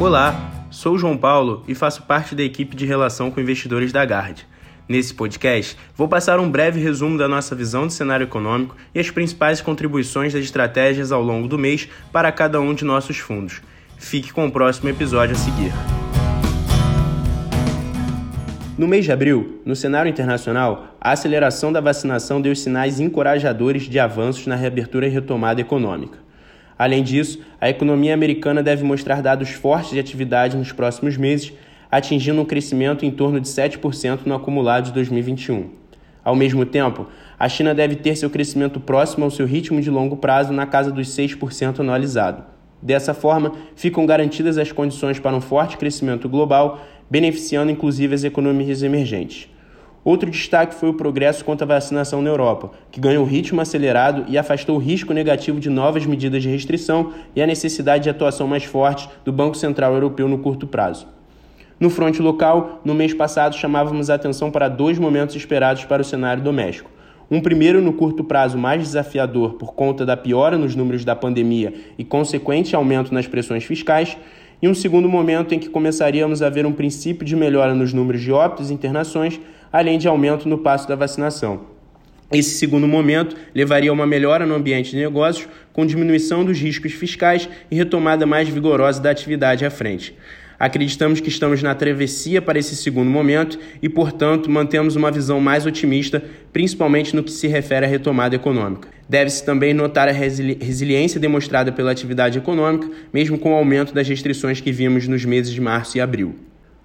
Olá, sou João Paulo e faço parte da equipe de relação com investidores da Gard. Nesse podcast, vou passar um breve resumo da nossa visão do cenário econômico e as principais contribuições das estratégias ao longo do mês para cada um de nossos fundos. Fique com o próximo episódio a seguir. No mês de abril, no cenário internacional, a aceleração da vacinação deu sinais encorajadores de avanços na reabertura e retomada econômica. Além disso, a economia americana deve mostrar dados fortes de atividade nos próximos meses, atingindo um crescimento em torno de 7% no acumulado de 2021. Ao mesmo tempo, a China deve ter seu crescimento próximo ao seu ritmo de longo prazo na casa dos 6% anualizado. Dessa forma, ficam garantidas as condições para um forte crescimento global, beneficiando inclusive as economias emergentes. Outro destaque foi o progresso quanto à vacinação na Europa, que ganhou ritmo acelerado e afastou o risco negativo de novas medidas de restrição e a necessidade de atuação mais forte do Banco Central Europeu no curto prazo. No fronte local, no mês passado chamávamos a atenção para dois momentos esperados para o cenário doméstico. Um primeiro no curto prazo mais desafiador por conta da piora nos números da pandemia e consequente aumento nas pressões fiscais, e um segundo momento em que começaríamos a ver um princípio de melhora nos números de óbitos e internações, além de aumento no passo da vacinação. Esse segundo momento levaria a uma melhora no ambiente de negócios, com diminuição dos riscos fiscais e retomada mais vigorosa da atividade à frente. Acreditamos que estamos na travessia para esse segundo momento e, portanto, mantemos uma visão mais otimista, principalmente no que se refere à retomada econômica. Deve-se também notar a resili resiliência demonstrada pela atividade econômica, mesmo com o aumento das restrições que vimos nos meses de março e abril.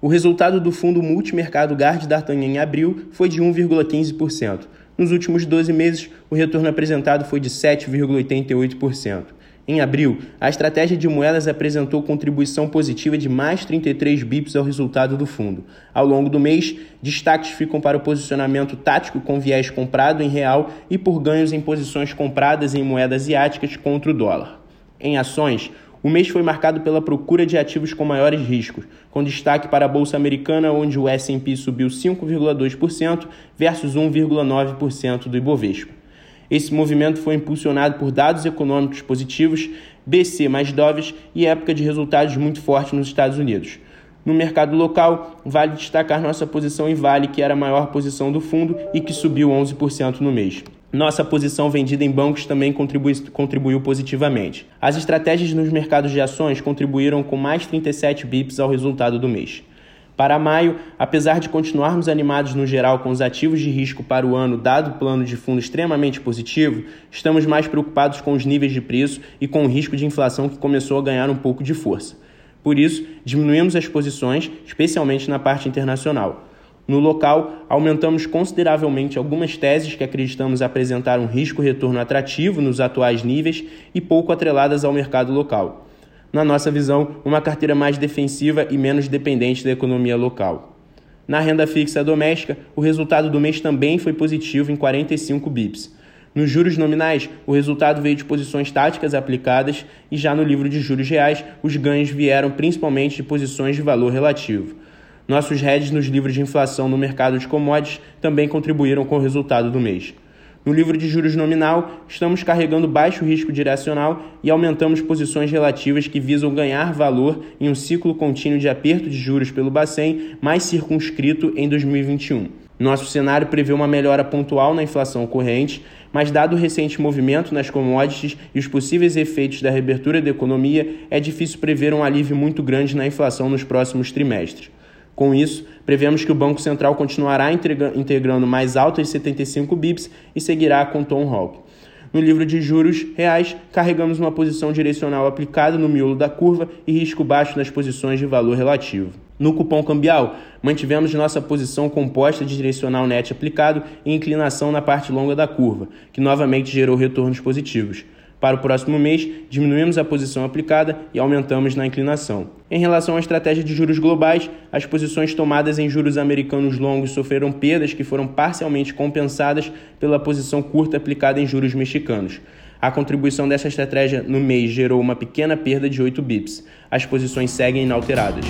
O resultado do fundo multimercado Gard D'Artagnan em abril foi de 1,15%. Nos últimos 12 meses, o retorno apresentado foi de 7,88%. Em abril, a estratégia de moedas apresentou contribuição positiva de mais 33 bips ao resultado do fundo. Ao longo do mês, destaques ficam para o posicionamento tático com viés comprado em real e por ganhos em posições compradas em moedas asiáticas contra o dólar. Em ações, o mês foi marcado pela procura de ativos com maiores riscos, com destaque para a bolsa americana, onde o S&P subiu 5,2% versus 1,9% do Ibovespa. Esse movimento foi impulsionado por dados econômicos positivos, BC mais doves e época de resultados muito forte nos Estados Unidos. No mercado local, vale destacar nossa posição em Vale, que era a maior posição do fundo e que subiu 11% no mês. Nossa posição vendida em bancos também contribuiu positivamente. As estratégias nos mercados de ações contribuíram com mais 37 bips ao resultado do mês. Para maio, apesar de continuarmos animados no geral com os ativos de risco para o ano, dado o plano de fundo extremamente positivo, estamos mais preocupados com os níveis de preço e com o risco de inflação que começou a ganhar um pouco de força. Por isso, diminuímos as posições, especialmente na parte internacional. No local, aumentamos consideravelmente algumas teses que acreditamos apresentar um risco-retorno atrativo nos atuais níveis e pouco atreladas ao mercado local na nossa visão, uma carteira mais defensiva e menos dependente da economia local. Na renda fixa doméstica, o resultado do mês também foi positivo em 45 bips. Nos juros nominais, o resultado veio de posições táticas aplicadas e já no livro de juros reais, os ganhos vieram principalmente de posições de valor relativo. Nossos hedges nos livros de inflação no mercado de commodities também contribuíram com o resultado do mês. No livro de juros nominal, estamos carregando baixo risco direcional e aumentamos posições relativas que visam ganhar valor em um ciclo contínuo de aperto de juros pelo Bacen mais circunscrito em 2021. Nosso cenário prevê uma melhora pontual na inflação corrente, mas dado o recente movimento nas commodities e os possíveis efeitos da reabertura da economia, é difícil prever um alívio muito grande na inflação nos próximos trimestres. Com isso, prevemos que o Banco Central continuará integrando mais altas 75 bips e seguirá com Tom Hawk. No livro de juros reais, carregamos uma posição direcional aplicada no miolo da curva e risco baixo nas posições de valor relativo. No cupom cambial, mantivemos nossa posição composta de direcional net aplicado e inclinação na parte longa da curva, que novamente gerou retornos positivos. Para o próximo mês, diminuímos a posição aplicada e aumentamos na inclinação. Em relação à estratégia de juros globais, as posições tomadas em juros americanos longos sofreram perdas que foram parcialmente compensadas pela posição curta aplicada em juros mexicanos. A contribuição dessa estratégia no mês gerou uma pequena perda de 8 bips. As posições seguem inalteradas.